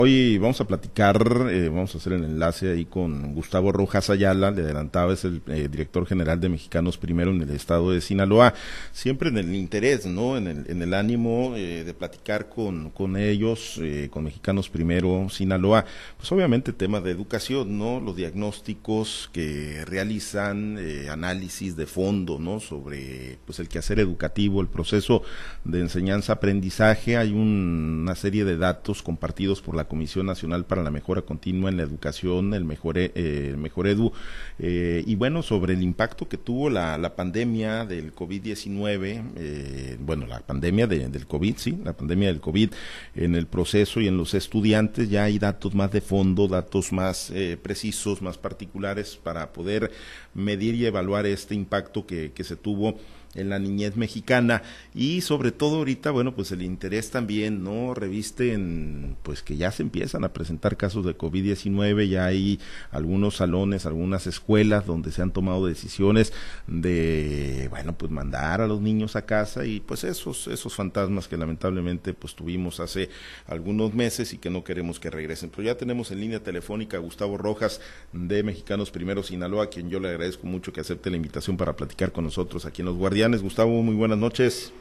Hoy vamos a platicar, eh, vamos a hacer el enlace ahí con Gustavo Rojas Ayala, le adelantaba, es el eh, director general de Mexicanos Primero en el estado de Sinaloa, siempre en el interés, ¿no? En el, en el ánimo eh, de platicar con, con ellos, con Mexicanos Primero Sinaloa, pues obviamente tema de educación, ¿no? Los diagnósticos que realizan, análisis de fondo, ¿no? Sobre pues el quehacer educativo, el proceso de enseñanza-aprendizaje, hay una serie de datos compartidos por la Comisión Nacional para la Mejora Continua en la Educación, el Mejor, eh, el mejor Edu, eh, y bueno, sobre el impacto que tuvo la, la pandemia del COVID-19, eh, bueno, la pandemia del COVID, sí, la pandemia del COVID en el proceso y en los estudiantes, ya hay datos más de fondo, datos más precisos, más particulares para poder medir y evaluar este impacto que, que se tuvo en la niñez mexicana. Y sobre todo ahorita bueno pues el interés también no reviste en pues que ya se empiezan a presentar casos de COVID-19 ya hay algunos salones algunas escuelas donde se han tomado decisiones de bueno pues mandar a los niños a casa y pues esos esos fantasmas que lamentablemente pues tuvimos hace algunos meses y que no queremos que regresen. Pero ya tenemos en línea telefónica a Gustavo Rojas de Mexicanos Primero Sinaloa a quien yo le agradezco mucho que acepte la invitación para platicar con nosotros aquí en los Gustavo, muy buenas noches.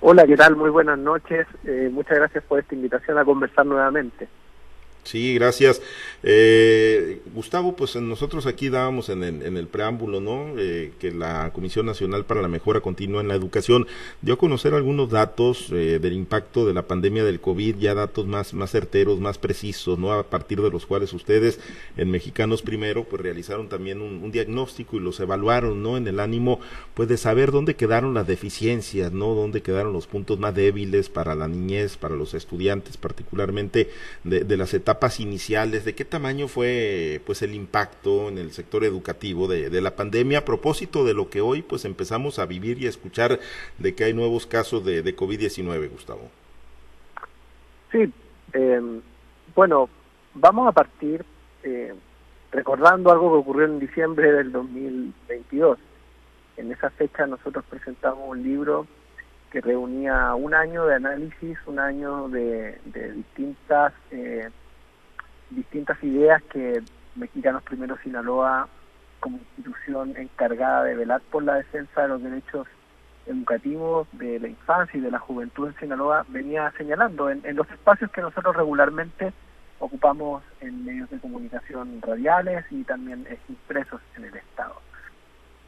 Hola, ¿qué tal? Muy buenas noches. Eh, muchas gracias por esta invitación a conversar nuevamente. Sí, gracias. Eh, Gustavo, pues nosotros aquí dábamos en el, en el preámbulo, ¿no? Eh, que la Comisión Nacional para la Mejora Continua en la Educación dio a conocer algunos datos eh, del impacto de la pandemia del COVID, ya datos más, más certeros, más precisos, ¿no? A partir de los cuales ustedes, en Mexicanos Primero, pues realizaron también un, diagnóstico y los evaluaron, ¿no? En el ánimo, pues de saber dónde quedaron las deficiencias, ¿no? Dónde quedaron los puntos más débiles para la niñez, para los estudiantes, particularmente de las etapas etapas iniciales, de qué tamaño fue pues el impacto en el sector educativo de, de, la pandemia a propósito de lo que hoy pues empezamos a vivir y a escuchar de que hay nuevos casos de, de COVID-19, Gustavo. Sí, eh, bueno, vamos a partir eh, recordando algo que ocurrió en diciembre del 2022. En esa fecha nosotros presentamos un libro que reunía un año de análisis, un año de, de distintas eh, distintas ideas que Mexicanos Primero Sinaloa, como institución encargada de velar por la defensa de los derechos educativos de la infancia y de la juventud en Sinaloa, venía señalando en, los espacios que nosotros regularmente ocupamos en medios de comunicación radiales y también impresos en el Estado.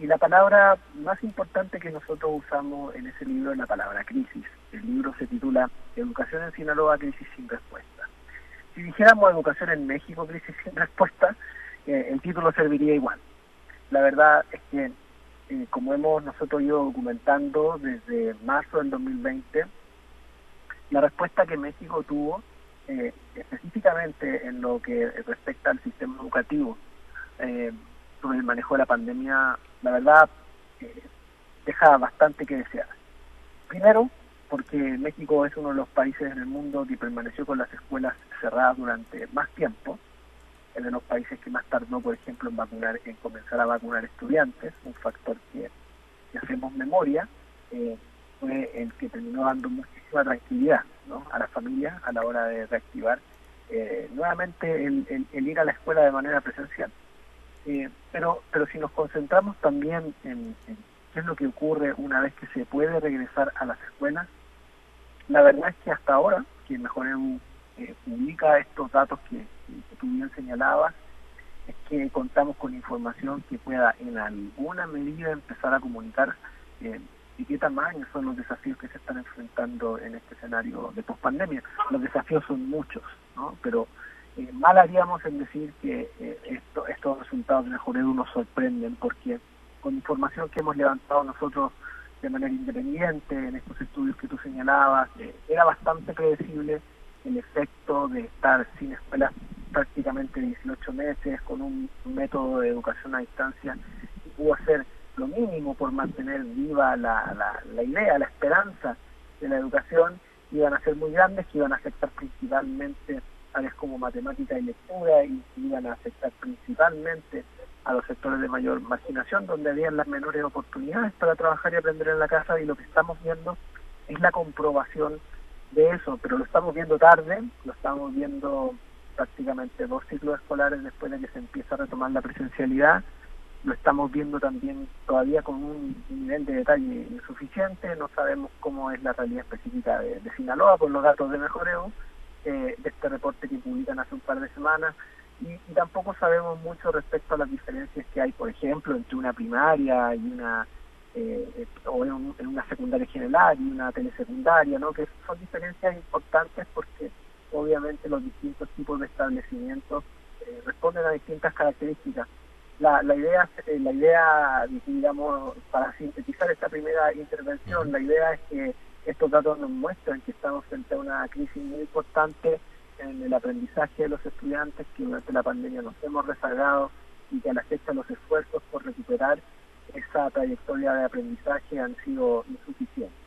Y la palabra más importante que nosotros usamos en ese libro es la palabra crisis. El libro se titula Educación en Sinaloa, crisis sin respuesta si dijéramos educación en México, crisis sin respuesta, eh, el título serviría igual. La verdad es que, eh, como hemos nosotros ido documentando desde marzo del 2020, la respuesta que México tuvo, eh, específicamente en lo que respecta al sistema educativo, sobre el manejo de la pandemia, la verdad, deja bastante que desear. Primero, porque México es uno de los países en el mundo que permaneció con las escuelas cerradas durante más tiempo, es de los países que más tardó, por ejemplo, en vacunar, en comenzar a vacunar estudiantes, un factor que, hacemos memoria, eh, fue el que terminó dando muchísima tranquilidad a la familia a la hora de reactivar eh, nuevamente el, ir a la escuela de manera presencial. Eh, pero, pero si nos concentramos también en qué es lo que ocurre una vez que se puede regresar a las escuelas, la verdad es que hasta ahora, que Mejor eh, publica estos datos que, tú bien señalabas, es que contamos con información que pueda en alguna medida empezar a comunicar eh, de qué tamaño son los desafíos que se están enfrentando en este escenario de pospandemia. Los desafíos son muchos, ¿no? pero eh, mal haríamos en decir que eh, esto, estos resultados de Edu nos sorprenden, porque con información que hemos levantado nosotros de manera independiente en estos estudios que tú señalabas. Eh, era bastante predecible el efecto de estar sin escuela prácticamente 18 meses con un, método de educación a distancia y pudo hacer lo mínimo por mantener viva la, la, la idea, la esperanza de la educación, iban a ser muy grandes, que iban a afectar principalmente áreas como matemática y lectura y iban a afectar principalmente a los sectores de mayor marginación, donde habían las menores oportunidades para trabajar y aprender en la casa, y lo que estamos viendo es la comprobación de eso, pero lo estamos viendo tarde, lo estamos viendo prácticamente dos ciclos escolares después de que se empieza a retomar la presencialidad. Lo estamos viendo también todavía con un nivel de detalle insuficiente, no sabemos cómo es la realidad específica de, Sinaloa por los datos de mejoreo eh, de este reporte que publican hace un par de semanas y, tampoco sabemos mucho respecto a las diferencias que hay, por ejemplo, entre una primaria y una eh, o en, una secundaria general y una telesecundaria, ¿no? que son diferencias importantes porque obviamente los distintos tipos de establecimientos eh, responden a distintas características. La, la idea, eh, la idea, digamos, para sintetizar esta primera intervención, la idea es que estos datos nos muestran que estamos frente a una crisis muy importante en el aprendizaje de los estudiantes, que durante la pandemia nos hemos rezagado y que a la fecha los esfuerzos por recuperar esa trayectoria de aprendizaje han sido insuficientes.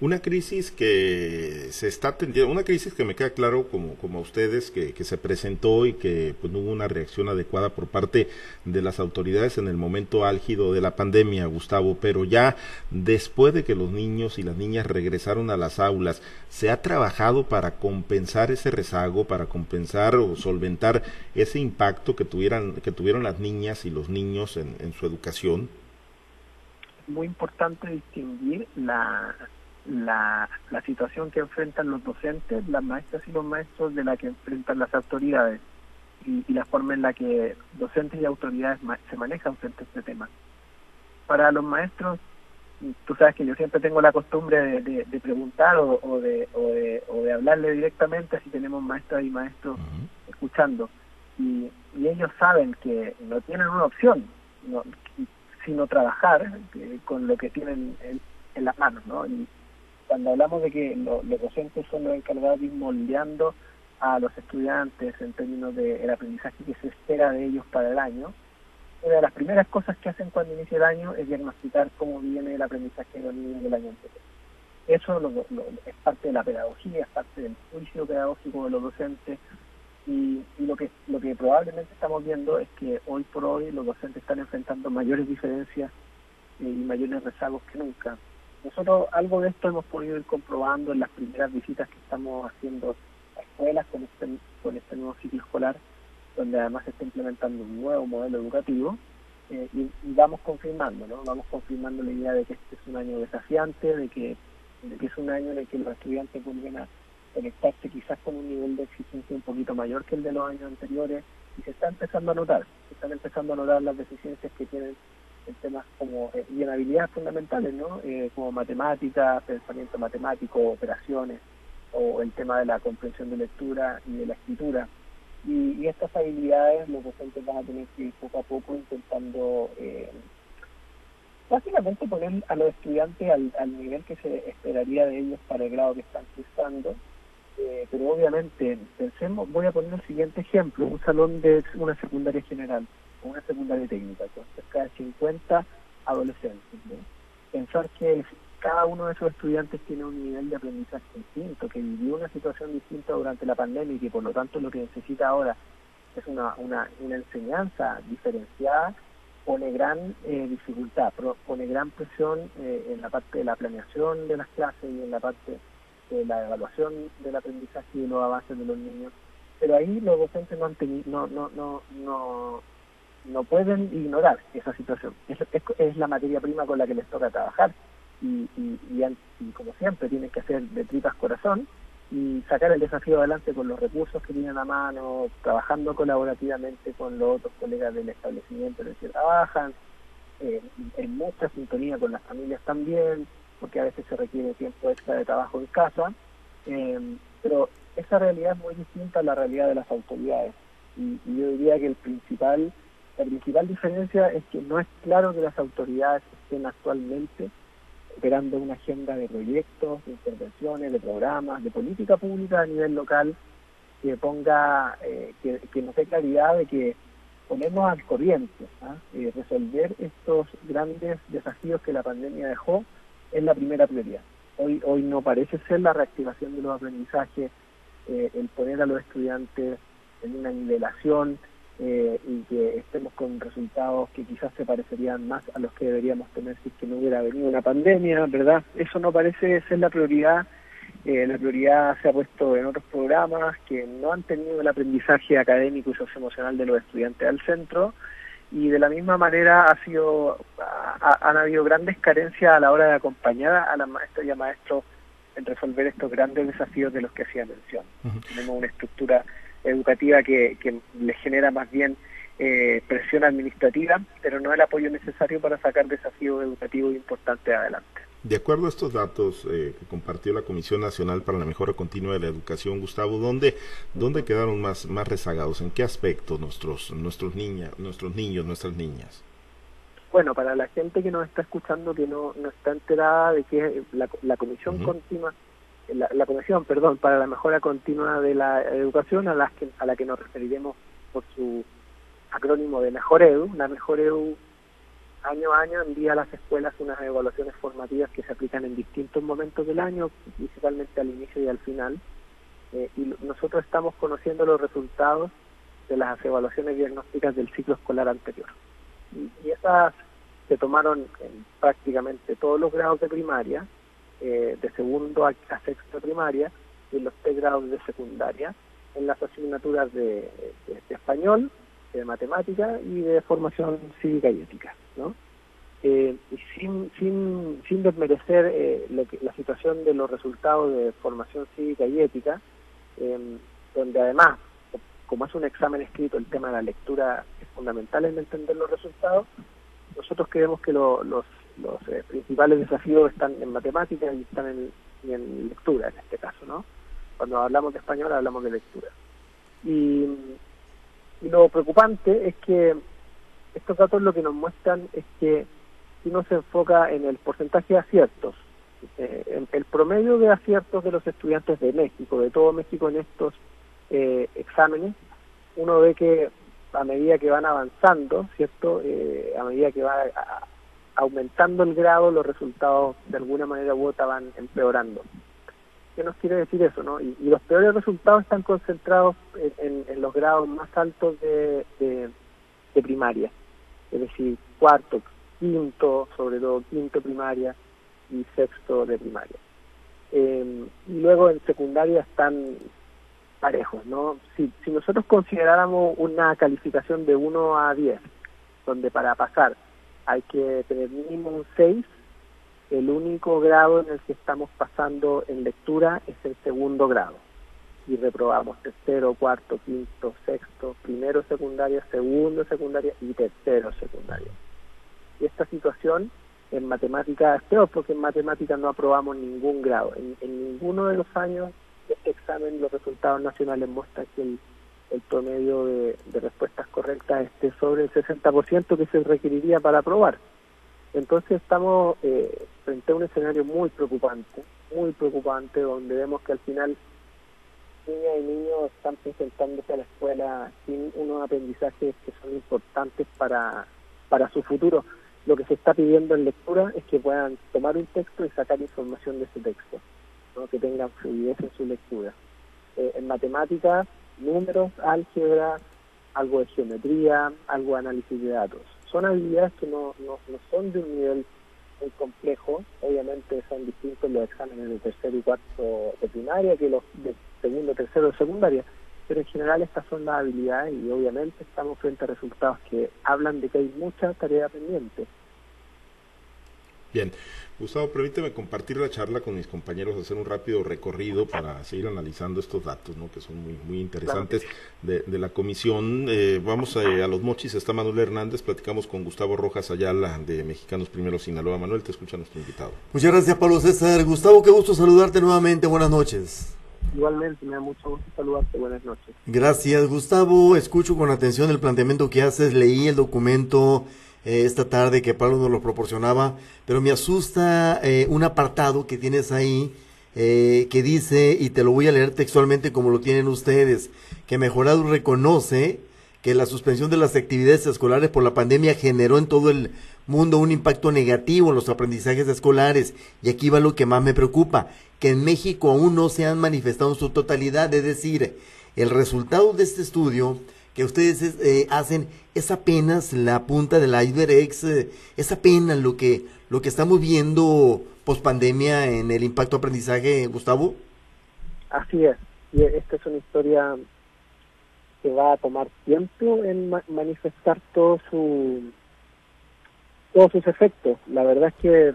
Una crisis que se está atendiendo, una crisis que me queda claro como, como a ustedes, que, que se presentó y que pues, no hubo una reacción adecuada por parte de las autoridades en el momento álgido de la pandemia, Gustavo, pero ya después de que los niños y las niñas regresaron a las aulas, ¿se ha trabajado para compensar ese rezago, para compensar o solventar ese impacto que, tuvieran, que tuvieron las niñas y los niños en, en su educación? Muy importante distinguir la la, la situación que enfrentan los docentes, las maestras y los maestros de la que enfrentan las autoridades y, la forma en la que docentes y autoridades se manejan frente a este tema. Para los maestros, tú sabes que yo siempre tengo la costumbre de, preguntar o, de, o, de, o de hablarle directamente si tenemos maestras y maestros escuchando. Y, y, ellos saben que no tienen una opción, sino trabajar eh, con lo que tienen en, en las manos, ¿no? Y, cuando hablamos de que los docentes son los encargados de moldeando a los estudiantes en términos del aprendizaje que se espera de ellos para el año, una de las primeras cosas que hacen cuando inicia el año es diagnosticar cómo viene el aprendizaje de los niños del año anterior. Eso es parte de la pedagogía, es parte del juicio pedagógico de los docentes y, lo que lo que probablemente estamos viendo es que hoy por hoy los docentes están enfrentando mayores diferencias eh, y mayores rezagos que nunca nosotros algo de esto hemos podido ir comprobando en las primeras visitas que estamos haciendo a escuelas con este, con este nuevo ciclo escolar, donde además se está implementando un nuevo modelo educativo, eh, y, vamos confirmando, ¿no? Vamos confirmando la idea de que este es un año desafiante, de que, es un año en el que los estudiantes vuelven a conectarse quizás con un nivel de exigencia un poquito mayor que el de los años anteriores, y se está empezando a notar, se están empezando a notar las deficiencias que tienen en temas como, eh, y en habilidades fundamentales, ¿no? Eh, como matemática, pensamiento matemático, operaciones, o el tema de la comprensión de lectura y de la escritura. Y, estas habilidades los docentes van a tener que ir poco a poco intentando eh, básicamente poner a los estudiantes al, al, nivel que se esperaría de ellos para el grado que están cursando. Eh, pero obviamente, pensemos, voy a poner el siguiente ejemplo, un salón de una secundaria general una secundaria técnica con cerca de 50 adolescentes. Pensar que cada uno de esos estudiantes tiene un nivel de aprendizaje distinto, que vivió una situación distinta durante la pandemia y que por lo tanto lo que necesita ahora es una, una, una enseñanza diferenciada, pone gran eh, dificultad, pone gran presión eh, en la parte de la planeación de las clases y en la parte de la evaluación del aprendizaje y de los avances de los niños. Pero ahí los docentes no han tenido, no, no, no, no no pueden ignorar esa situación. Es, la materia prima con la que les toca trabajar y, como siempre tienen que hacer de tripas corazón y sacar el desafío adelante con los recursos que tienen a mano, trabajando colaborativamente con los otros colegas del establecimiento en el que trabajan, en mucha sintonía con las familias también, porque a veces se requiere tiempo extra de trabajo en casa, eh, pero esa realidad es muy distinta a la realidad de las autoridades. Y yo diría que el principal la principal diferencia es que no es claro que las autoridades estén actualmente operando una agenda de proyectos, de intervenciones, de programas, de política pública a nivel local que ponga, eh, que, nos dé claridad de que ponemos al corriente, ¿ah? eh, resolver estos grandes desafíos que la pandemia dejó es la primera prioridad. Hoy, hoy no parece ser la reactivación de los aprendizajes, eh, el poner a los estudiantes en una nivelación, eh, y que estemos con resultados que quizás se parecerían más a los que deberíamos tener si es que no hubiera venido una pandemia, ¿verdad? Eso no parece ser la prioridad eh, la prioridad se ha puesto en otros programas que no han tenido el aprendizaje académico y socioemocional de los estudiantes al centro y de la misma manera ha sido han habido grandes carencias a la hora de acompañar a las maestras y a maestros en resolver estos grandes desafíos de los que hacía mención. Tenemos una estructura educativa que, que le genera más bien eh, presión administrativa, pero no el apoyo necesario para sacar desafíos educativos importantes adelante. De acuerdo a estos datos eh, que compartió la Comisión Nacional para la Mejora Continua de la Educación, Gustavo, ¿dónde, dónde quedaron más, más rezagados? ¿En qué aspecto nuestros, nuestros, niña, nuestros niños, nuestras niñas? Bueno, para la gente que nos está escuchando, que no, no está enterada de que la, la Comisión Continua, la, Comisión, perdón, para la Mejora Continua de la Educación, a, las que, a la que nos referiremos por su acrónimo de Mejor Edu, la Mejor Edu año a año envía a las escuelas unas evaluaciones formativas que se aplican en distintos momentos del año, principalmente al inicio y al final. Eh, y nosotros estamos conociendo los resultados de las evaluaciones diagnósticas del ciclo escolar anterior. Y, esas se tomaron en prácticamente todos los grados de primaria, eh, de segundo a, sexto de primaria, y en los tres grados de secundaria, en las asignaturas de español, de matemática y de formación cívica y ética, ¿no? Eh, sin, sin, sin desmerecer eh, la situación de los resultados de formación cívica y ética, em, donde además, como es un examen escrito, el tema de la lectura es fundamental en entender los resultados, nosotros creemos que los, los eh, principales desafíos están en matemáticas y están en, en lectura, en este caso, ¿no? Cuando hablamos de español hablamos de lectura. Y y lo preocupante es que estos datos lo que nos muestran es que si uno se enfoca en el porcentaje de aciertos, eh, el promedio de aciertos de los estudiantes de México, de todo México en estos eh, exámenes, uno ve que a medida que van avanzando, ¿cierto? Eh, a medida que va aumentando el grado, los resultados de alguna manera u otra van empeorando. ¿Qué nos quiere decir eso? ¿no? Y, los peores resultados están concentrados en, los grados más altos de, primaria, es decir, cuarto, quinto, sobre todo quinto primaria y sexto de primaria. Em, y luego en secundaria están parejos, ¿no? Si, si nosotros consideráramos una calificación de 1 a 10, donde para pasar hay que tener mínimo un 6, el único grado en el que estamos pasando en lectura es el segundo grado. Y reprobamos tercero, cuarto, quinto, sexto, primero secundaria, segundo secundaria y tercero secundaria. Y esta situación en matemáticas es peor porque en matemáticas no aprobamos ningún grado. En, ninguno de los años este examen los resultados nacionales muestran que el, promedio de, de respuestas correctas esté sobre el 60% que se requeriría para aprobar. Entonces estamos eh, frente a un escenario muy preocupante, muy preocupante, donde vemos que al final niñas y niños están presentándose a la escuela sin unos aprendizajes que son importantes para, para su futuro. Lo que se está pidiendo en lectura es que puedan tomar un texto y sacar información de ese texto, ¿no? que tengan fluidez en su lectura. Eh, en matemáticas, números, álgebra, algo de geometría, algo de análisis de datos son habilidades que no, no, son de un nivel muy complejo, obviamente son distintos los exámenes de tercero y cuarto de primaria que los de segundo, tercero de secundaria, pero en general estas son las habilidades y obviamente estamos frente a resultados que hablan de que hay mucha tarea pendiente. Bien, Gustavo, permíteme compartir la charla con mis compañeros, hacer un rápido recorrido para seguir analizando estos datos, ¿no? que son muy, muy interesantes de, la comisión. Eh, vamos a, los mochis, está Manuel Hernández, platicamos con Gustavo Rojas Ayala de Mexicanos Primero Sinaloa. Manuel, te escucha nuestro invitado. Muchas gracias, Pablo César. Gustavo, qué gusto saludarte nuevamente. Buenas noches. Igualmente, me da mucho gusto saludarte. Buenas noches. Gracias, Gustavo. Escucho con atención el planteamiento que haces. Leí el documento eh, esta tarde que Pablo nos lo proporcionaba, pero me asusta eh, un apartado que tienes ahí eh, que dice, y te lo voy a leer textualmente como lo tienen ustedes, que Mejorado reconoce que la suspensión de las actividades escolares por la pandemia generó en todo el mundo un impacto negativo en los aprendizajes escolares. Y aquí va lo que más me preocupa, que en México aún no se han manifestado en su totalidad, es decir, el resultado de este estudio que ustedes eh, hacen es apenas la punta del iceberg, es, eh, es apenas lo que, lo que estamos viendo post pandemia en el impacto aprendizaje, Gustavo? Así es, y esta es una historia que va a tomar tiempo en manifestar todo su todos sus efectos. La verdad es que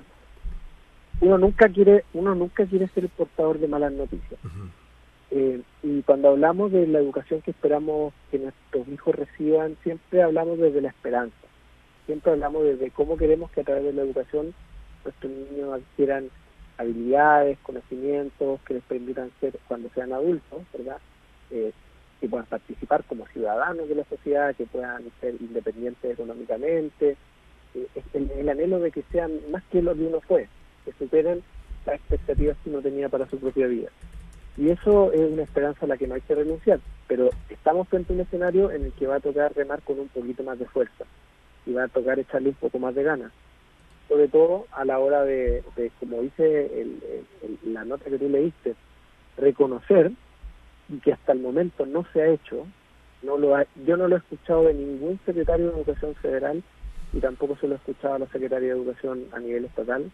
uno nunca quiere uno nunca quiere ser el portador de malas noticias. Eh, y cuando hablamos de la educación que esperamos que nuestros hijos reciban, siempre hablamos desde la esperanza. Siempre hablamos desde cómo queremos que a través de la educación nuestros niños adquieran habilidades, conocimientos que les permitan ser cuando sean adultos, ¿verdad? Eh, que puedan participar como ciudadanos de la sociedad, que puedan ser independientes económicamente, eh, el, el, anhelo de que sean más que lo que uno fue, que superen las expectativas que uno tenía para su propia vida. Y eso es una esperanza a la que no hay que renunciar, pero estamos frente a un escenario en el que va a tocar remar con un poquito más de fuerza. Y va a tocar echarle un poco más de ganas. Sobre todo a la hora de, como dice la nota que tú leíste, reconocer y que hasta el momento no se ha hecho, no lo yo no lo he escuchado de ningún secretario de Educación Federal y tampoco se lo he escuchado a la Secretaría de Educación a nivel estatal,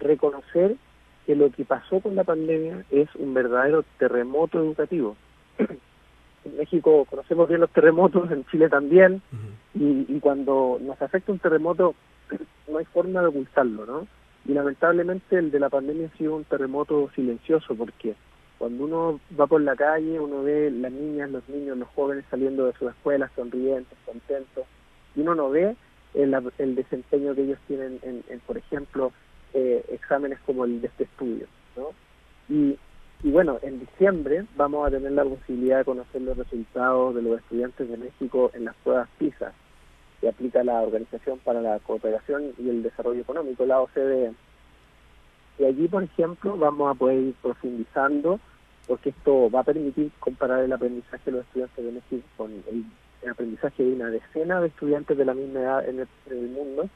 reconocer que lo que pasó con la pandemia es un verdadero terremoto educativo. en México conocemos bien los terremotos, en Chile también, y, y cuando nos afecta un terremoto no hay forma de ocultarlo, ¿no? Y lamentablemente el de la pandemia ha sido un terremoto silencioso porque cuando uno va por la calle, uno ve las niñas, los niños, los jóvenes saliendo de sus escuelas sonrientes, contentos, y uno no ve el, el desempeño que ellos tienen en, por ejemplo, eh, exámenes como el de este estudio, ¿no? Y, bueno, en diciembre vamos a tener la posibilidad de conocer los resultados de los estudiantes de México en las pruebas PISA, que aplica la Organización para la Cooperación y el Desarrollo Económico, la OCDE. Y allí, por ejemplo, vamos a poder ir profundizando, porque esto va a permitir comparar el aprendizaje de los estudiantes de México con el, aprendizaje de una decena de estudiantes de la misma edad en el, mundo,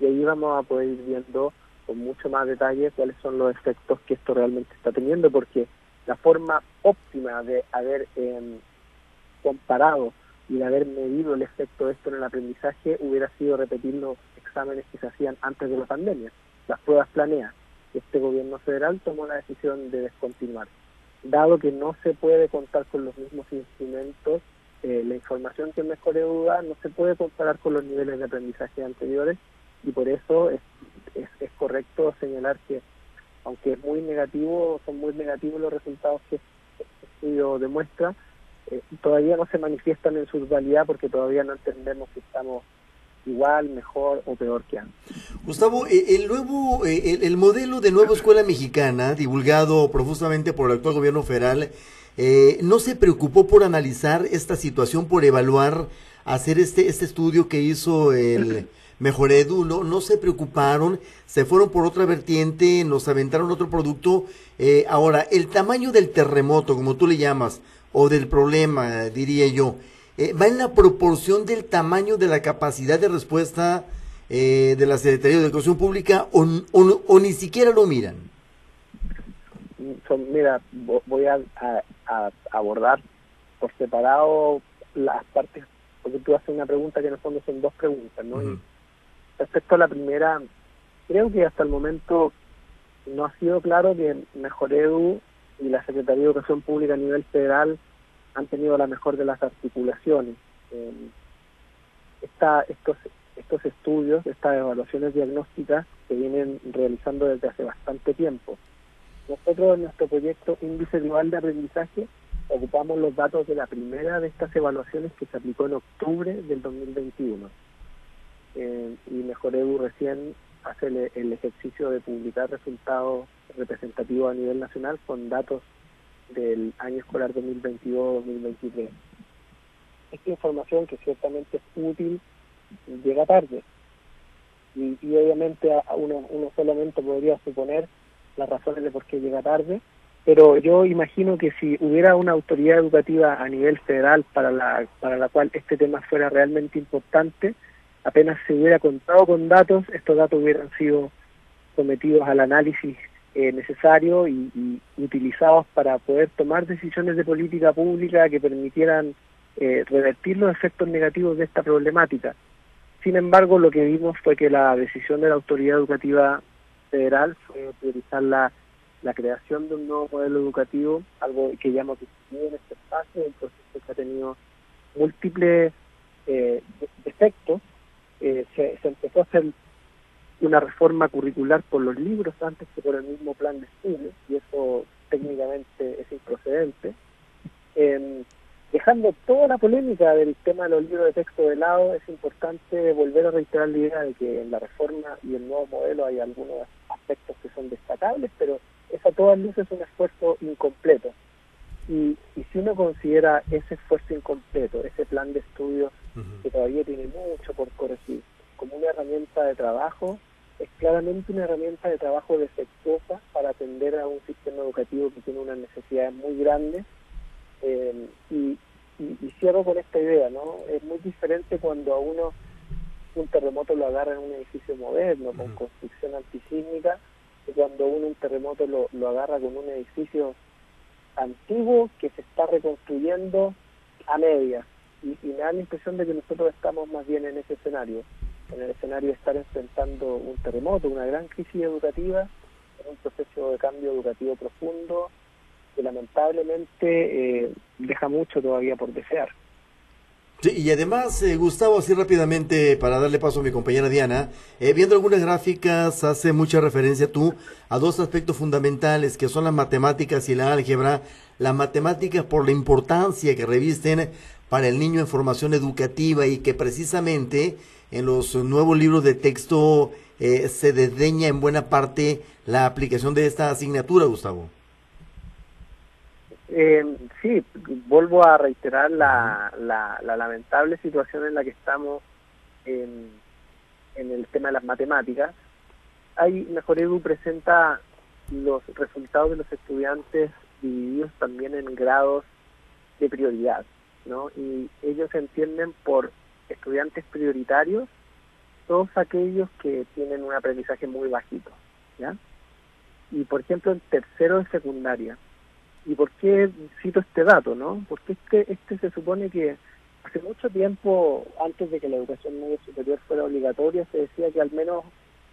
y allí vamos a poder ir viendo con mucho más detalle cuáles son los efectos que esto realmente está teniendo, porque la forma óptima de haber em, comparado y de haber medido el efecto de esto en el aprendizaje hubiera sido repetir los exámenes que se hacían antes de la pandemia, las pruebas planeadas. Este gobierno federal tomó la decisión de descontinuar. Dado que no se puede contar con los mismos instrumentos, eh, la información que mejor duda no se puede comparar con los niveles de aprendizaje anteriores y por eso es, es, correcto señalar que aunque es muy negativo, son muy negativos los resultados que este estudio demuestra, eh, todavía no se manifiestan en su totalidad porque todavía no entendemos si estamos igual, mejor o peor que antes. Gustavo, eh, el nuevo, eh, el, modelo de nueva escuela mexicana, divulgado profusamente por el actual gobierno federal, no se preocupó por analizar esta situación, por evaluar, hacer este, este estudio que hizo el Mejor Edu, no, no se preocuparon, se fueron por otra vertiente, nos aventaron otro producto. ahora, el tamaño del terremoto, como tú le llamas, o del problema, diría yo, eh, va en la proporción del tamaño de la capacidad de respuesta eh, de la Secretaría de Educación Pública o, o, ni siquiera lo miran? mira, voy a, abordar por separado las partes, porque tú haces una pregunta que en el fondo son dos preguntas, ¿no? Respecto a la primera, creo que hasta el momento no ha sido claro que Mejor Edu y la Secretaría de Educación Pública a nivel federal han tenido la mejor de las articulaciones. Eh, estos, estos estudios, estas evaluaciones diagnósticas se vienen realizando desde hace bastante tiempo. Nosotros en nuestro proyecto Índice Global de Aprendizaje ocupamos los datos de la primera de estas evaluaciones que se aplicó en octubre del 2021. Eh, y Mejor Edu recién hace el, ejercicio de publicar resultados representativos a nivel nacional con datos del año escolar 2022-2023. Esta información que ciertamente es útil llega tarde y, obviamente a uno, uno solamente podría suponer las razones de por qué llega tarde, pero yo imagino que si hubiera una autoridad educativa a nivel federal para la, para la cual este tema fuera realmente importante, apenas se hubiera contado con datos, estos datos hubieran sido sometidos al análisis eh, necesario y, utilizados para poder tomar decisiones de política pública que permitieran eh, revertir los efectos negativos de esta problemática. Sin embargo, lo que vimos fue que la decisión de la autoridad educativa federal fue priorizar la la creación de un nuevo modelo educativo, algo que ya hemos discutido en este espacio, un proceso que ha tenido múltiples eh, defectos. Eh, se, empezó a hacer una reforma curricular por los libros antes que por el mismo plan de estudio, y eso técnicamente es improcedente. Eh, dejando toda la polémica del tema de los libros de texto de lado, es importante volver a reiterar la idea de que en la reforma y el nuevo modelo hay algunos aspectos que son destacables, pero es a todas luces un esfuerzo incompleto. Y, y si uno considera ese esfuerzo incompleto, ese plan de estudios que todavía tiene mucho por corregir, como una herramienta de trabajo, es claramente una herramienta de trabajo defectuosa para atender a un sistema educativo que tiene unas necesidades muy grandes. Eh, y, y, cierro con esta idea, ¿no? Es muy diferente cuando a uno un terremoto lo agarra en un edificio moderno, con construcción antisísmica, cuando uno un terremoto lo, lo agarra con un edificio antiguo que se está reconstruyendo a media. Y, me da la impresión de que nosotros estamos más bien en ese escenario, en el escenario de estar enfrentando un terremoto, una gran crisis educativa, un proceso de cambio educativo profundo que lamentablemente eh, deja mucho todavía por desear. Sí, y además, eh, Gustavo, así rápidamente, para darle paso a mi compañera Diana, eh, viendo algunas gráficas, hace mucha referencia tú a dos aspectos fundamentales, que son las matemáticas y la álgebra. Las matemáticas por la importancia que revisten para el niño en formación educativa y que precisamente en los nuevos libros de texto eh, se desdeña en buena parte la aplicación de esta asignatura, Gustavo. Eh, sí, vuelvo a reiterar la, la, lamentable situación en la que estamos en, en el tema de las matemáticas. Hay Mejor Edu presenta los resultados de los estudiantes divididos también en grados de prioridad, ¿no? Y ellos entienden por estudiantes prioritarios todos aquellos que tienen un aprendizaje muy bajito, ¿ya? Y por ejemplo, en tercero de secundaria, ¿Y por qué cito este dato, no? Porque este, este se supone que hace mucho tiempo, antes de que la educación media superior fuera obligatoria, se decía que al menos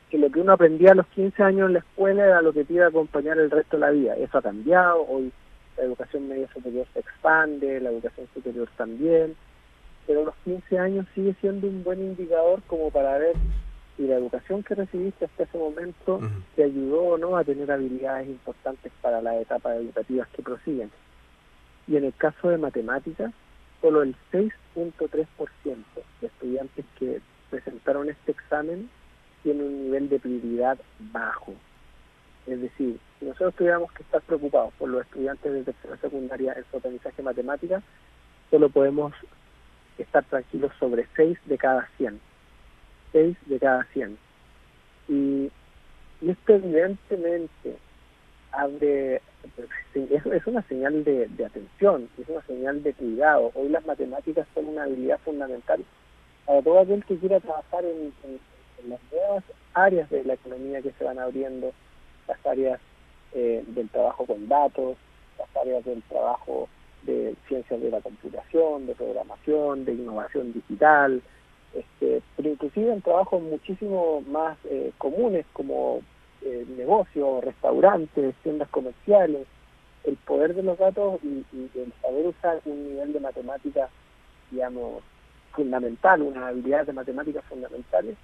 que lo que uno aprendía a los 15 años en la escuela era lo que te iba a acompañar el resto de la vida. Eso ha cambiado, hoy la educación media superior se expande, la educación superior también, pero los 15 años sigue siendo un buen indicador como para ver y la educación que recibiste hasta ese momento te ayudó o no a tener habilidades importantes para las etapas educativas que prosiguen. Y en el caso de matemáticas, solo el 6.3% de estudiantes que presentaron este examen tiene un nivel de prioridad bajo. Es decir, si nosotros tuviéramos que estar preocupados por los estudiantes de tercera secundaria en su aprendizaje matemática, solo podemos estar tranquilos sobre 6 de cada 100 de cada 100. Y, esto evidentemente abre, es, una señal de, atención, es una señal de cuidado. Hoy las matemáticas son una habilidad fundamental para todo aquel que quiera trabajar en, las nuevas áreas de la economía que se van abriendo, las áreas eh, del trabajo con datos, las áreas del trabajo de ciencias de la computación, de programación, de innovación digital, este, pero inclusive en trabajos muchísimo más eh, comunes como eh, negocios, restaurantes, tiendas comerciales, el poder de los datos y, el saber usar un nivel de matemáticas, digamos, fundamental, una habilidad de matemáticas fundamentales,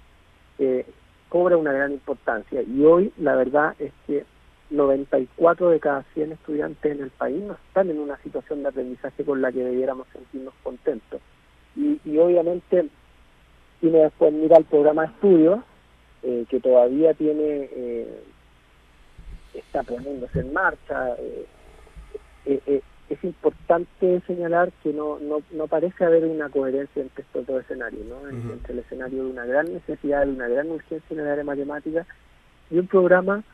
eh, cobra una gran importancia. Y hoy la verdad es que 94 de cada 100 estudiantes en el país no están en una situación de aprendizaje con la que debiéramos sentirnos contentos. Y, y obviamente y después mira el programa de estudio, eh, que todavía tiene, eh, está poniéndose en marcha. Eh, es importante señalar que no, no, no parece haber una coherencia entre estos dos escenarios, ¿no? entre el escenario de una gran necesidad, de una gran urgencia en el área de matemáticas y un programa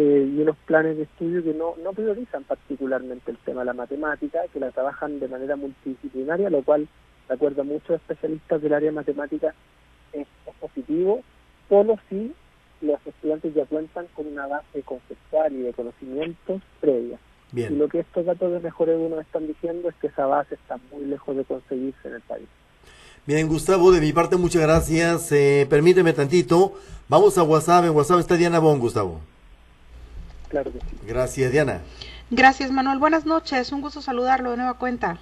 y unos planes de estudio que no, no priorizan particularmente el tema de la matemática, que la trabajan de manera multidisciplinaria, lo cual, de acuerdo a muchos especialistas del área de matemáticas, es, positivo, solo si los estudiantes ya cuentan con una base conceptual y de conocimientos previa. Y lo que estos datos de Mejor Edu nos están diciendo es que esa base está muy lejos de conseguirse en el país. Bien, Gustavo, de mi parte muchas gracias. Eh, permíteme tantito. Vamos a WhatsApp. En WhatsApp está Diana Bon, Gustavo. Claro que sí. Gracias, Diana. Gracias, Manuel. Buenas noches. Un gusto saludarlo de nueva cuenta.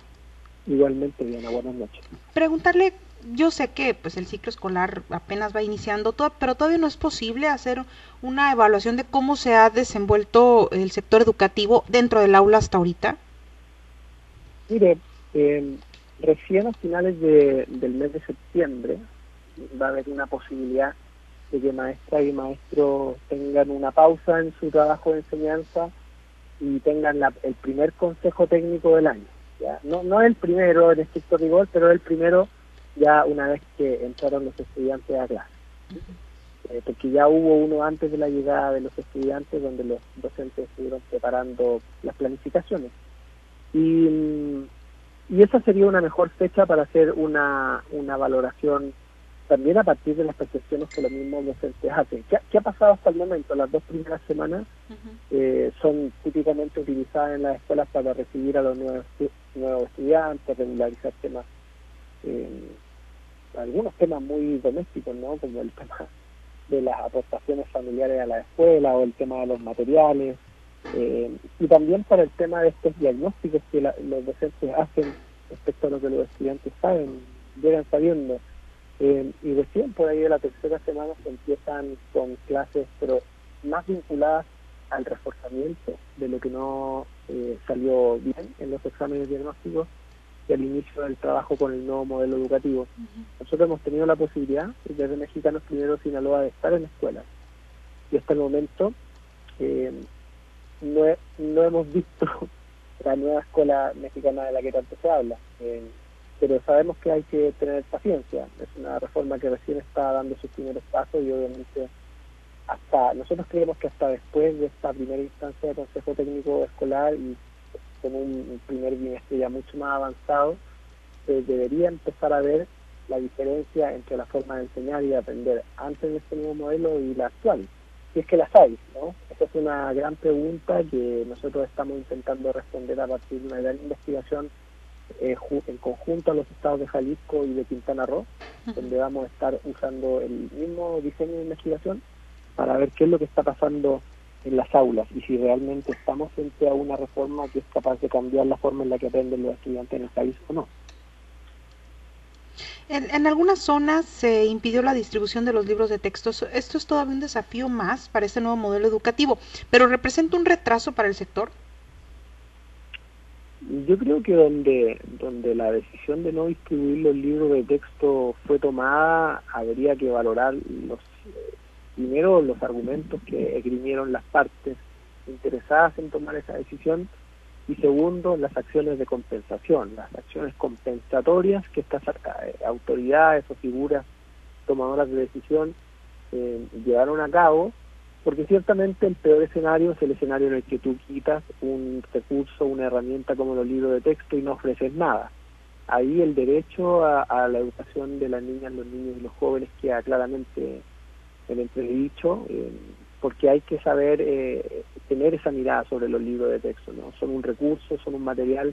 Igualmente, Diana. Buenas noches. Preguntarle, yo sé que pues el ciclo escolar apenas va iniciando, todo, pero todavía no es posible hacer una evaluación de cómo se ha desenvuelto el sector educativo dentro del aula hasta ahorita. Mire, eh, recién a finales de, del mes de septiembre va a haber una posibilidad de que maestras y maestros tengan una pausa en su trabajo de enseñanza y tengan el primer consejo técnico del año. ¿ya? No, no el primero en estricto rigor, pero el primero ya una vez que entraron los estudiantes a clase. Eh, porque ya hubo uno antes de la llegada de los estudiantes donde los docentes estuvieron preparando las planificaciones. Y, y esa sería una mejor fecha para hacer una, una valoración también a partir de las percepciones que los mismos docentes hacen. ¿Qué, ha pasado hasta el momento? Las dos primeras semanas eh, son típicamente utilizadas en las escuelas para recibir a los nuevos, nuevos estudiantes, regularizar temas, eh, algunos temas muy domésticos, ¿no? Como el tema de las aportaciones familiares a la escuela o el tema de los materiales. Eh, y también para el tema de estos diagnósticos que los docentes hacen respecto a lo que los estudiantes saben, llegan sabiendo. Eh, y recién por ahí de la tercera semana se empiezan con clases, pero más vinculadas al reforzamiento de lo que no eh, salió bien en los exámenes diagnósticos y al inicio del trabajo con el nuevo modelo educativo. Nosotros hemos tenido la posibilidad, desde Mexicanos Primero Sinaloa, de estar en escuelas. Y hasta el momento eh, no, no hemos visto la nueva escuela mexicana de la que tanto se habla. Eh, pero sabemos que hay que tener paciencia. Es una reforma que recién está dando sus primeros pasos y obviamente hasta nosotros creemos que hasta después de esta primera instancia de Consejo Técnico Escolar y con un primer bimestre ya mucho más avanzado, se debería empezar a ver la diferencia entre la forma de enseñar y de aprender antes de este nuevo modelo y la actual. Si es que las hay, ¿no? Esa es una gran pregunta que nosotros estamos intentando responder a partir de una gran investigación eh, en conjunto a los estados de Jalisco y de Quintana Roo, donde vamos a estar usando el mismo diseño de investigación para ver qué es lo que está pasando en las aulas y si realmente estamos frente a una reforma que es capaz de cambiar la forma en la que aprenden los estudiantes en el país o no. En, en, algunas zonas se impidió la distribución de los libros de textos. Esto es todavía un desafío más para este nuevo modelo educativo, pero representa un retraso para el sector. Yo creo que donde, donde la decisión de no distribuir los libros de texto fue tomada, habría que valorar los primero los argumentos que esgrimieron las partes interesadas en tomar esa decisión y segundo las acciones de compensación, las acciones compensatorias que estas eh, autoridades o figuras tomadoras de decisión eh, llevaron a cabo porque ciertamente el peor escenario es el escenario en el que tú quitas un recurso, una herramienta como los libros de texto y no ofreces nada. Ahí el derecho a, la educación de las niñas, los niños y los jóvenes queda claramente en entredicho, eh, porque hay que saber eh, tener esa mirada sobre los libros de texto. ¿no? Son un recurso, son un material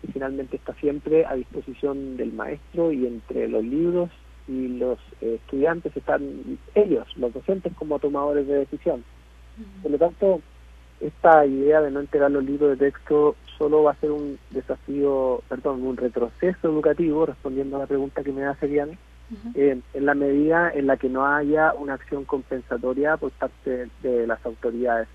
que finalmente está siempre a disposición del maestro y entre los libros y los eh, estudiantes están ellos, los docentes, como tomadores de decisión. Por lo tanto, esta idea de no entregar los libros de texto solo va a ser un desafío, perdón, un retroceso educativo, respondiendo a la pregunta que me hace Diana, eh, en la medida en la que no haya una acción compensatoria por parte de las autoridades.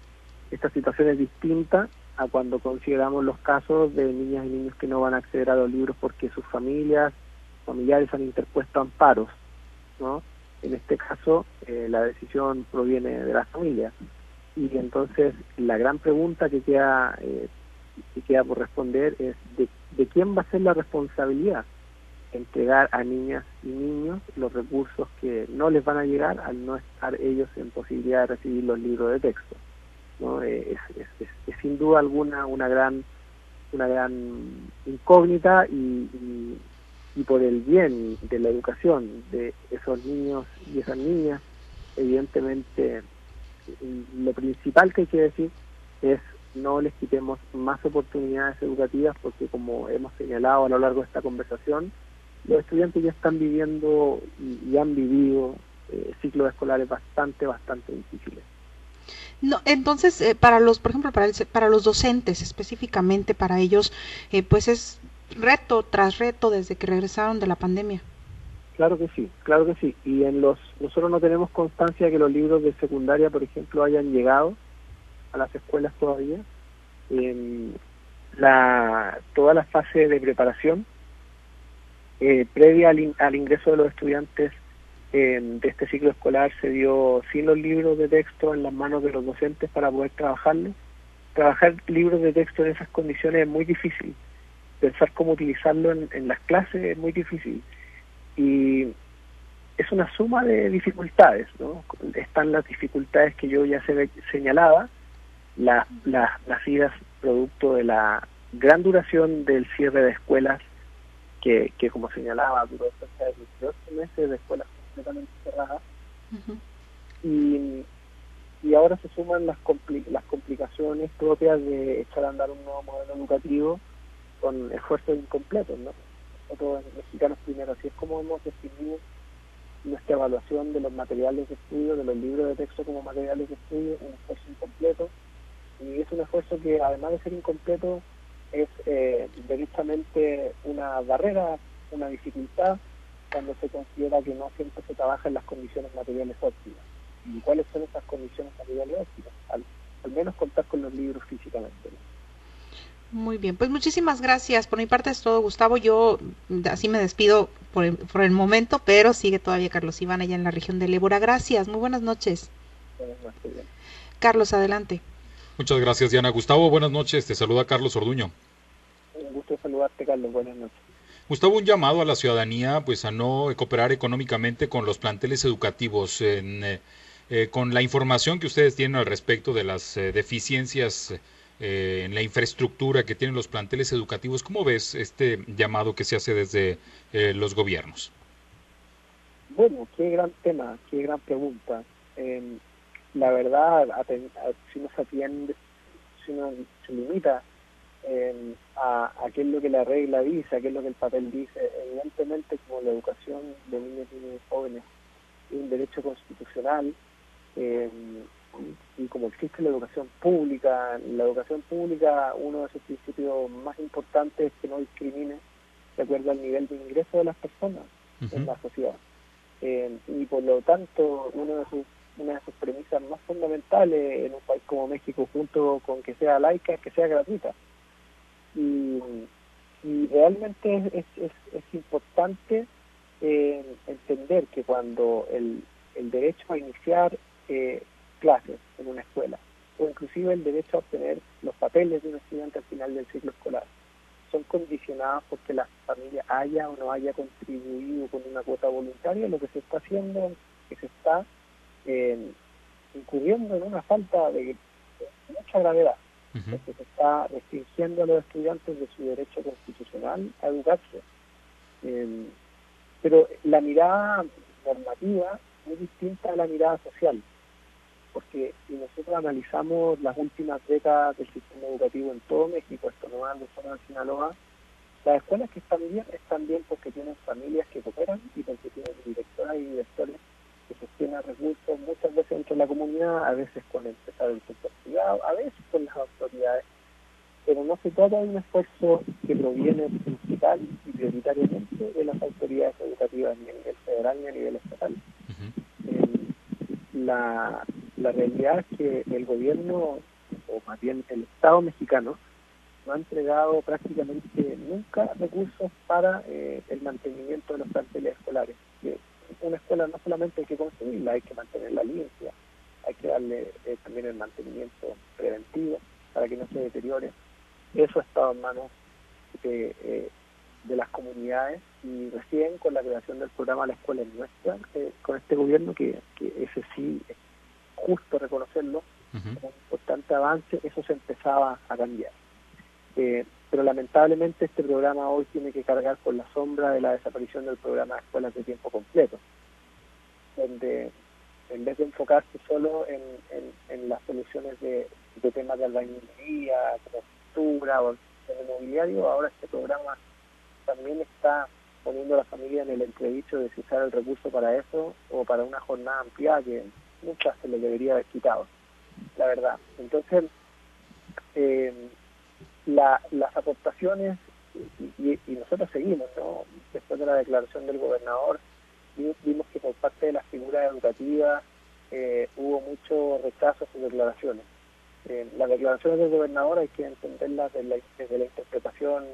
Esta situación es distinta a cuando consideramos los casos de niñas y niños que no van a acceder a los libros porque sus familias familiares han interpuesto amparos, ¿no? En este caso, eh, la decisión proviene de la familia. Y entonces, la gran pregunta que queda, eh, que queda por responder es de, de quién va a ser la responsabilidad entregar a niñas y niños los recursos que no les van a llegar al no estar ellos en posibilidad de recibir los libros de texto. ¿no? Eh, es, sin duda alguna una gran una gran incógnita y por el bien de la educación de esos niños y esas niñas, evidentemente lo principal que hay que decir es no les quitemos más oportunidades educativas porque como hemos señalado a lo largo de esta conversación, los estudiantes ya están viviendo y, han vivido eh, ciclos escolares bastante, bastante difíciles. No, entonces, eh, para los, por ejemplo, para, para los docentes específicamente, para ellos, eh, pues es reto tras reto desde que regresaron de la pandemia. Claro que sí, claro que sí. Y en los nosotros no tenemos constancia de que los libros de secundaria, por ejemplo, hayan llegado a las escuelas todavía. En la toda la fase de preparación eh, previa al, al ingreso de los estudiantes de este ciclo escolar se dio sin los libros de texto en las manos de los docentes para poder trabajarlos. Trabajar libros de texto en esas condiciones es muy difícil. Pensar cómo utilizarlo en, las clases es muy difícil. Y es una suma de dificultades, ¿no? Están las dificultades que yo ya se señalaba, las nacidas producto de la gran duración del cierre de escuelas, que, que como señalaba, duró cerca de 18 meses de escuelas completamente cerrada. y, y ahora se suman las, las complicaciones propias de echar a andar un nuevo modelo educativo con esfuerzos incompletos. ¿no? Nosotros mexicanos primero, así es como hemos definido nuestra evaluación de los materiales de estudio, de los libros de texto como materiales de estudio, un esfuerzo incompleto. Y es un esfuerzo que además de ser incompleto es eh, derechamente una barrera, una dificultad cuando se considera que no siempre se trabaja en las condiciones materiales óptimas. ¿Y cuáles son esas condiciones materiales óptimas? Al, menos contar con los libros físicamente. Muy bien, pues muchísimas gracias. Por mi parte es todo, Gustavo. Yo así me despido por el, por el momento, pero sigue todavía Carlos Iván allá en la región de Lébora. Gracias, muy buenas noches. Buenas noches. Carlos, adelante. Muchas gracias, Diana. Gustavo, buenas noches. Te saluda Carlos Orduño. Un gusto saludarte, Carlos. Buenas noches. Gustavo, un llamado a la ciudadanía pues a no cooperar económicamente con los planteles educativos eh, eh, con la información que ustedes tienen al respecto de las eh, deficiencias en la infraestructura que tienen los planteles educativos. ¿Cómo ves este llamado que se hace desde los gobiernos? Bueno, qué gran tema, qué gran pregunta. Em, la verdad, si uno se atiende, si uno se limita a, a, qué es lo que la regla dice, a qué es lo que el papel dice. Evidentemente, como la educación de niños y jóvenes es un derecho constitucional, eh, y como existe la educación pública, la educación pública, uno de sus principios más importantes es que no discrimine de acuerdo al nivel de ingreso de las personas en la sociedad. Eh, y por lo tanto, uno de sus, una de sus premisas más fundamentales en un país como México, junto con que sea laica, es que sea gratuita y, realmente es, es, es, importante eh, entender que cuando el, el derecho a iniciar eh, clases en una escuela o inclusive el derecho a obtener los papeles de un estudiante al final del ciclo escolar. Son condicionados porque la familia haya o no haya contribuido con una cuota voluntaria, lo que se está haciendo es que se está eh, incurriendo en una falta de mucha gravedad porque se está restringiendo a los estudiantes de su derecho constitucional a educarse. Em, pero la mirada normativa es distinta a la mirada social, porque si nosotros analizamos las últimas décadas del sistema educativo en todo México, esto no es solo en Sinaloa, las escuelas que están bien están bien porque tienen familias que cooperan y porque tienen directoras y directores que sostiene recursos muchas veces entre la comunidad, a veces con el del sector privado, a veces con las autoridades, pero no se trata de un esfuerzo que proviene principal y prioritariamente de las autoridades educativas ni a nivel federal ni a nivel estatal. La, la realidad es que el gobierno, o más bien el Estado mexicano, no ha entregado prácticamente nunca recursos para eh, el mantenimiento de los planteles escolares una escuela no solamente hay que construirla, hay que mantenerla limpia, hay que darle eh, también el mantenimiento preventivo para que no se deteriore. Eso ha estado en manos de, eh, de las comunidades y recién con la creación del programa La Escuela es Nuestra, eh, con este gobierno, que, ese sí es justo reconocerlo, como un importante avance, eso se empezaba a cambiar. pero lamentablemente este programa hoy tiene que cargar con la sombra de la desaparición del programa de escuelas de tiempo completo donde en vez de enfocarse solo en, en, las soluciones de, temas de albañilería, pintura o de mobiliario, ahora este programa también está poniendo a la familia en el entredicho de si usar el recurso para eso o para una jornada amplia que nunca se le debería haber quitado. la verdad. Entonces, eh, las aportaciones, y, nosotros seguimos, ¿no? después de la declaración del gobernador, vimos que por parte de las figuras educativas eh, hubo mucho rechazo a sus declaraciones. Eh, las declaraciones del gobernador hay que entenderlas desde la, interpretación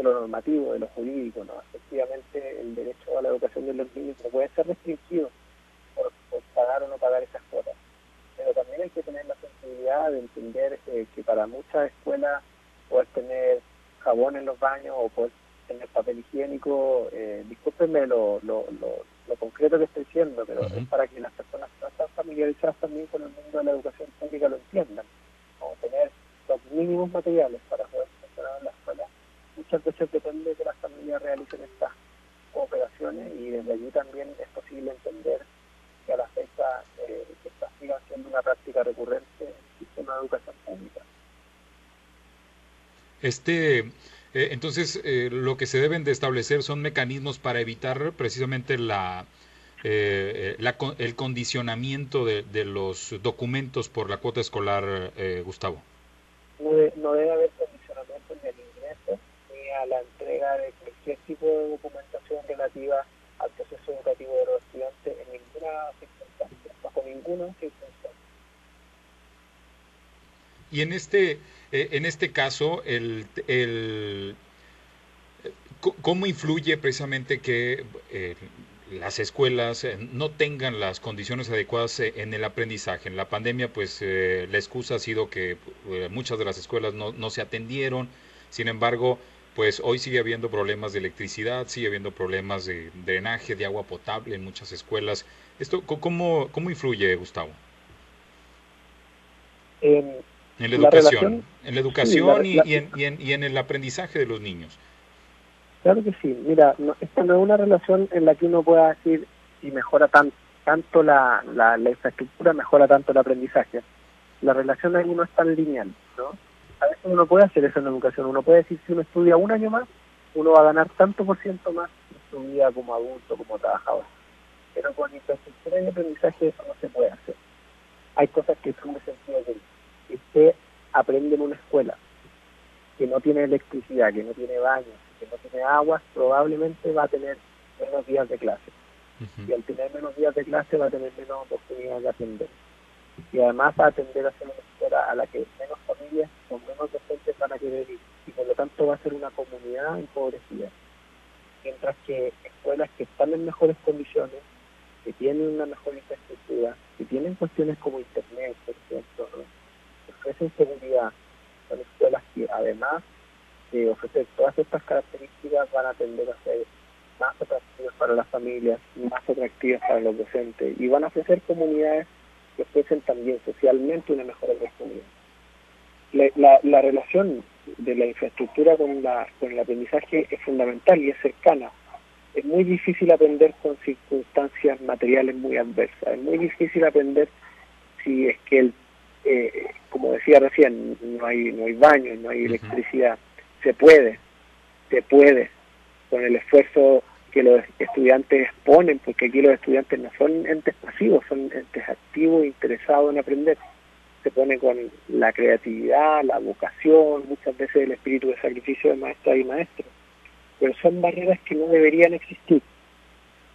de lo normativo, de lo jurídico. ¿no? Efectivamente, el derecho a la educación de los niños no puede ser restringido por, pagar o no pagar esas cuotas. Pero también hay que tener la sensibilidad de entender eh, que para muchas escuelas poder tener jabón en los baños o poder tener papel higiénico, eh, discúlpenme lo, lo, lo, concreto que estoy diciendo, pero es para que las personas que no están familiarizadas también con el mundo de la educación pública lo entiendan. Como tener los mínimos materiales para poder funcionar en la escuela. Muchas veces depende de que las familias realicen estas operaciones y desde allí también es posible entender que a la fecha eh, esta siga siendo una práctica recurrente en el sistema de educación pública. Este, eh, entonces, eh, lo que se deben de establecer son mecanismos para evitar precisamente la, eh, el condicionamiento de, los documentos por la cuota escolar, Gustavo. No, debe haber condicionamiento ni al ingreso ni la entrega de cualquier tipo de documentación relativa al proceso educativo de los estudiantes en ninguna circunstancia, bajo ninguna circunstancia. Y en este eh, en este caso, el, el, ¿cómo influye precisamente que eh, las escuelas eh, no tengan las condiciones adecuadas en el aprendizaje? En la pandemia, pues la excusa ha sido que muchas de las escuelas no, no se atendieron, sin embargo, pues hoy sigue habiendo problemas de electricidad, sigue habiendo problemas de drenaje, de agua potable en muchas escuelas. ¿Esto cómo, cómo influye, Gustavo? En la educación, en la educación y, en, y, en, el aprendizaje de los niños. Claro que sí. Mira, esta no es una relación en la que uno pueda decir y mejora tan, tanto la, la, infraestructura, mejora tanto el aprendizaje. La relación ahí no es tan lineal, ¿no? A veces uno puede hacer eso en la educación. Uno puede decir, si uno estudia un año más, uno va a ganar tanto por ciento más en su vida como adulto, como trabajador. Pero con infraestructura y aprendizaje eso no se puede hacer. Hay cosas que son de sentido que usted aprende en una escuela que no tiene electricidad, que no tiene baños, que no tiene agua, probablemente va a tener menos días de clase. Y al tener menos días de clase va a tener menos oportunidades de aprender. Y además va a atender a ser una escuela a la que menos familias con menos docentes van a querer ir. Y por lo tanto va a ser una comunidad empobrecida. Mientras que escuelas que están en mejores condiciones, que tienen una mejor infraestructura, que tienen cuestiones como internet, por ejemplo, ofrecen seguridad, son escuelas que además de ofrecer todas estas características van a tender a ser más atractivas para las familias, más atractivas para los docentes y van a ofrecer comunidades que ofrecen también socialmente una mejor oportunidad. La, la, relación de la infraestructura con, la, con el aprendizaje es fundamental y es cercana. Es muy difícil aprender con circunstancias materiales muy adversas. Es muy difícil aprender si es que el eh, como decía recién, no hay, no hay baño, no hay electricidad. Se puede, se puede, con el esfuerzo que los estudiantes ponen, porque aquí los estudiantes no son entes pasivos, son entes activos, interesados en aprender. Se pone con la creatividad, la vocación, muchas veces el espíritu de sacrificio de maestras y maestros. Pero son barreras que no deberían existir.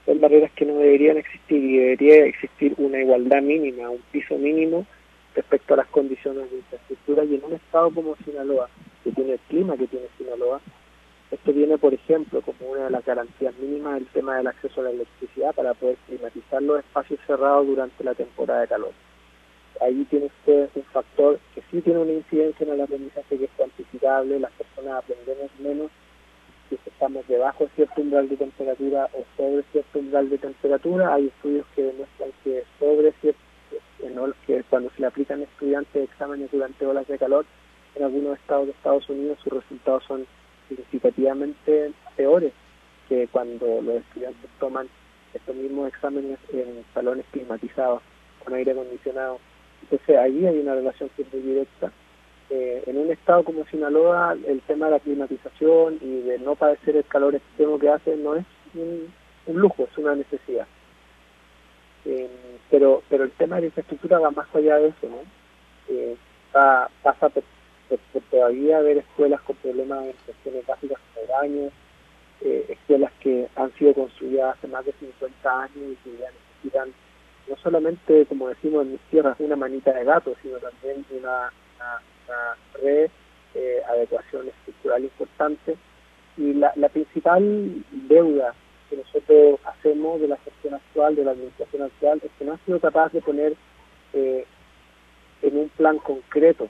Son barreras que no deberían existir y debería existir una igualdad mínima, un piso mínimo respecto a las condiciones de infraestructura y en un estado como Sinaloa, que tiene el clima que tiene Sinaloa, esto viene, por ejemplo, como una de las garantías mínimas el tema del acceso a la electricidad para poder climatizar los espacios cerrados durante la temporada de calor. Ahí tiene usted un factor que sí tiene una incidencia en el aprendizaje que es cuantificable, las personas aprendemos menos si estamos debajo de cierto umbral de temperatura o sobre cierto umbral de temperatura. Hay estudios que demuestran que sobre cierto que cuando se le aplican estudiantes exámenes durante olas de calor, en algunos estados de Estados Unidos sus resultados son significativamente peores que cuando los estudiantes toman estos mismos exámenes en salones climatizados con aire acondicionado. Entonces ahí hay una relación que muy directa. Eh, en un estado como Sinaloa, el tema de la climatización y de no padecer el calor extremo que hace no es un lujo, es una necesidad. Eh, pero pero el tema de la infraestructura va más allá de eso, ¿no? eh, pasa por, todavía haber escuelas con problemas de cuestiones básicas como daños, eh, escuelas que han sido construidas hace más de 50 años y que ya necesitan no solamente, como decimos en mis tierras, una manita de gato, sino también una, una, red eh, adecuación estructural importante. Y la, la principal deuda que nosotros hacemos de la gestión actual, de la administración actual, es que no ha sido capaz de poner eh, en un plan concreto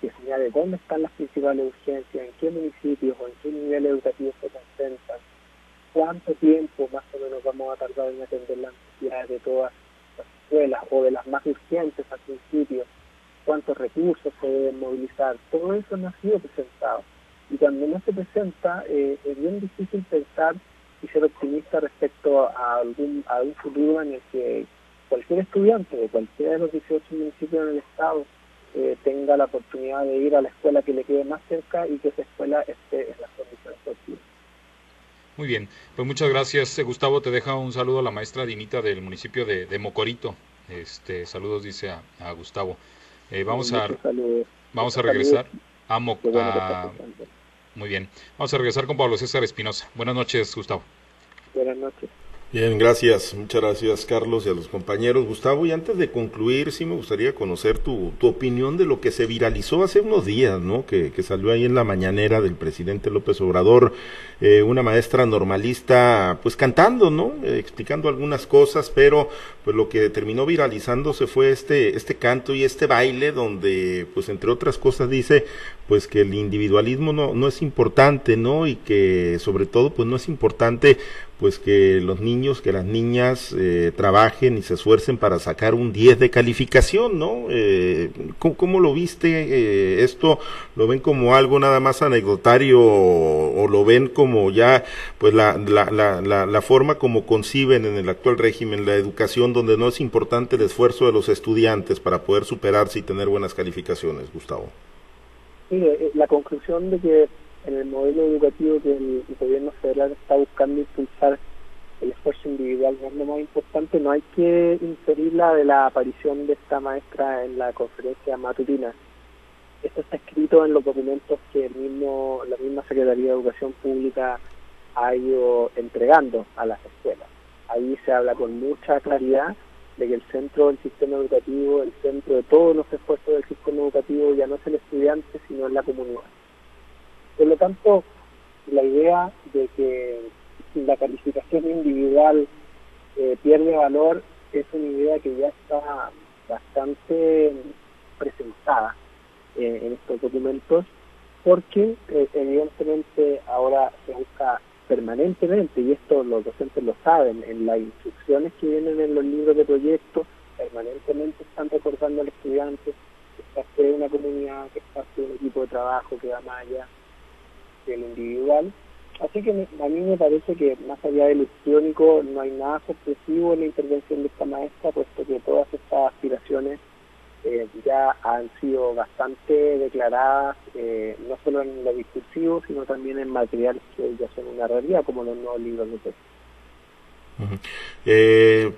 que señale dónde están las principales urgencias, en qué municipios o en qué nivel educativo se concentran, cuánto tiempo más o menos vamos a tardar en atender las necesidades de todas las escuelas o de las más urgentes al principio, cuántos recursos se deben movilizar, todo eso no ha sido presentado. Y cuando no se presenta, eh, es bien difícil pensar y ser optimista respecto a algún a un futuro en el que cualquier estudiante de cualquiera de los 18 municipios del estado eh, tenga la oportunidad de ir a la escuela que le quede más cerca y que esa escuela esté en las condiciones posibles. Muy bien, pues muchas gracias. Eh, Gustavo, te deja un saludo a la maestra Dinita del municipio de, Mocorito. Este, saludos dice a, Gustavo. Eh, vamos a vamos a regresar a, Mo, Muy bien, vamos a regresar con Pablo César Espinosa. Buenas noches, Gustavo. Buenas noches. Bien, gracias. Muchas gracias, Carlos, y a los compañeros. Gustavo, y antes de concluir, sí me gustaría conocer tu, tu opinión de lo que se viralizó hace unos días, ¿no? Que, que salió ahí en la mañanera del presidente López Obrador, eh, una maestra normalista, pues cantando, ¿no? Eh, explicando algunas cosas, pero pues lo que terminó viralizándose fue este, este canto y este baile donde, pues entre otras cosas dice, pues que el individualismo no, no es importante, ¿no? Y que sobre todo, pues no es importante pues que los niños, que las niñas eh, trabajen y se esfuercen para sacar un 10 de calificación, ¿no? Eh, ¿cómo, lo viste? Eh, ¿Esto lo ven como algo nada más anecdotario o, lo ven como ya, pues la, la, la, la, forma como conciben en el actual régimen la educación donde no es importante el esfuerzo de los estudiantes para poder superarse y tener buenas calificaciones, Gustavo? Sí, la conclusión de que en el modelo educativo que el, gobierno federal está buscando impulsar el esfuerzo individual es lo más importante, no hay que inferirla de la aparición de esta maestra en la conferencia matutina. Esto está escrito en los documentos que el mismo, la misma Secretaría de Educación Pública ha ido entregando a las escuelas. Ahí se habla con mucha claridad de que el centro del sistema educativo, el centro de todos los esfuerzos del sistema educativo ya no es el estudiante, sino es la comunidad. Por lo tanto, la idea de que la calificación individual eh, pierde valor es una idea que ya está bastante presentada eh, en estos documentos porque eh, evidentemente ahora se busca permanentemente, y esto los docentes lo saben, en las instrucciones que vienen en los libros de proyecto, permanentemente están recordando al estudiante que es parte una comunidad, que es parte de un equipo de trabajo que va más allá el individual. Así que a mí me parece que más allá del electrónico no hay nada sorpresivo en la intervención de esta maestra, puesto que todas estas aspiraciones eh, ya han sido bastante declaradas, eh, no solo en lo discursivo, sino también en materiales que ya son una realidad, como los nuevos libros de texto. eh,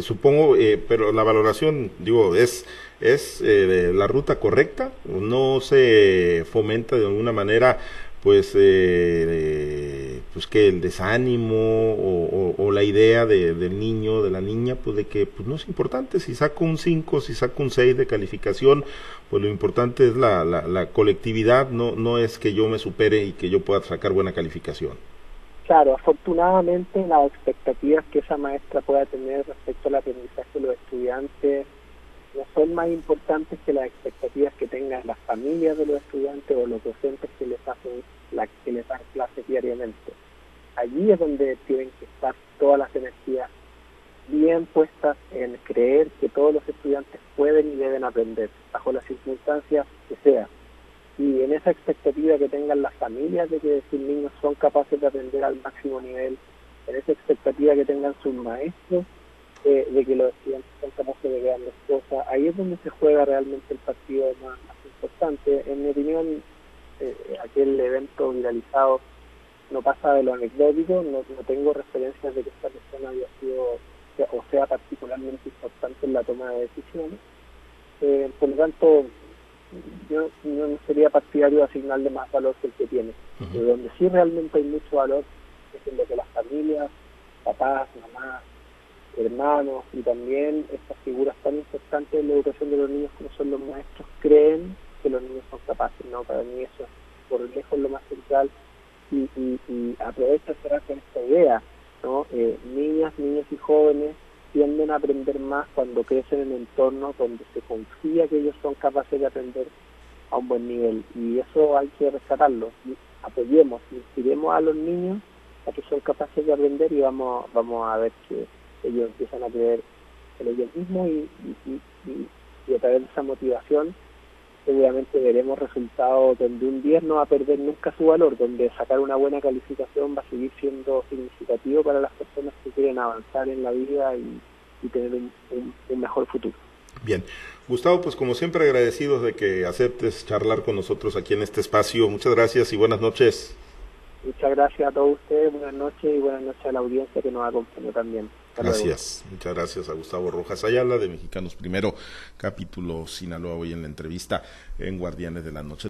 supongo, eh, pero la valoración, digo, es es eh, la ruta correcta, no se fomenta de alguna manera pues eh, pues que el desánimo o, la idea de, del niño de la niña pues de que pues no es importante. Si saco un 5 si saco un 6 de calificación pues lo importante es la, la, la, colectividad. No no es que yo me supere y que yo pueda sacar buena calificación. Claro afortunadamente las expectativas que esa maestra pueda tener respecto al aprendizaje de los estudiantes no son más importantes que las expectativas que tengan las familias de los estudiantes o los docentes que les hacen la, que les dan clases diariamente. Allí es donde tienen que estar todas las energías bien puestas en creer que todos los estudiantes pueden y deben aprender, bajo las circunstancias que sea. Y en esa expectativa que tengan las familias de que sus niños son capaces de aprender al máximo nivel, en esa expectativa que tengan sus maestros eh, de que los estudiantes son capaces de grandes cosas. Ahí es donde se juega realmente el partido más, importante. En mi opinión, eh, aquel evento viralizado no pasa de lo anecdótico, no, no tengo referencias de que esta persona haya sido o sea particularmente importante en la toma de decisiones. Eh, por lo tanto, yo, no sería partidario de asignarle más valor que el que tiene. donde sí realmente hay mucho valor es en lo que las familias, papás, mamás, hermanos y también estas figuras tan importantes en la educación de los niños como son los maestros creen que los niños son capaces. No, para mí eso es por lejos lo más central y, y, y aprovecha cerrar con esta idea. ¿no? Eh, niñas, niños y jóvenes tienden a aprender más cuando crecen en un entorno donde se confía que ellos son capaces de aprender a un buen nivel y eso hay que rescatarlo y apoyemos, inspiremos a los niños a que son capaces de aprender y vamos vamos a ver que ellos empiezan a creer en ellos mismos y, a través de esa motivación seguramente veremos resultados donde un 10 no va a perder nunca su valor, donde sacar una buena calificación va a seguir siendo significativo para las personas que quieren avanzar en la vida y, tener un, mejor futuro. Bien, Gustavo, pues como siempre agradecidos de que aceptes charlar con nosotros aquí en este espacio. Muchas gracias y buenas noches. Muchas gracias a todos ustedes, buenas noches y buenas noches a la audiencia que nos acompañó también. Gracias, muchas gracias a Gustavo Rojas Ayala de Mexicanos Primero, capítulo Sinaloa, hoy en la entrevista en Guardianes de la Noche.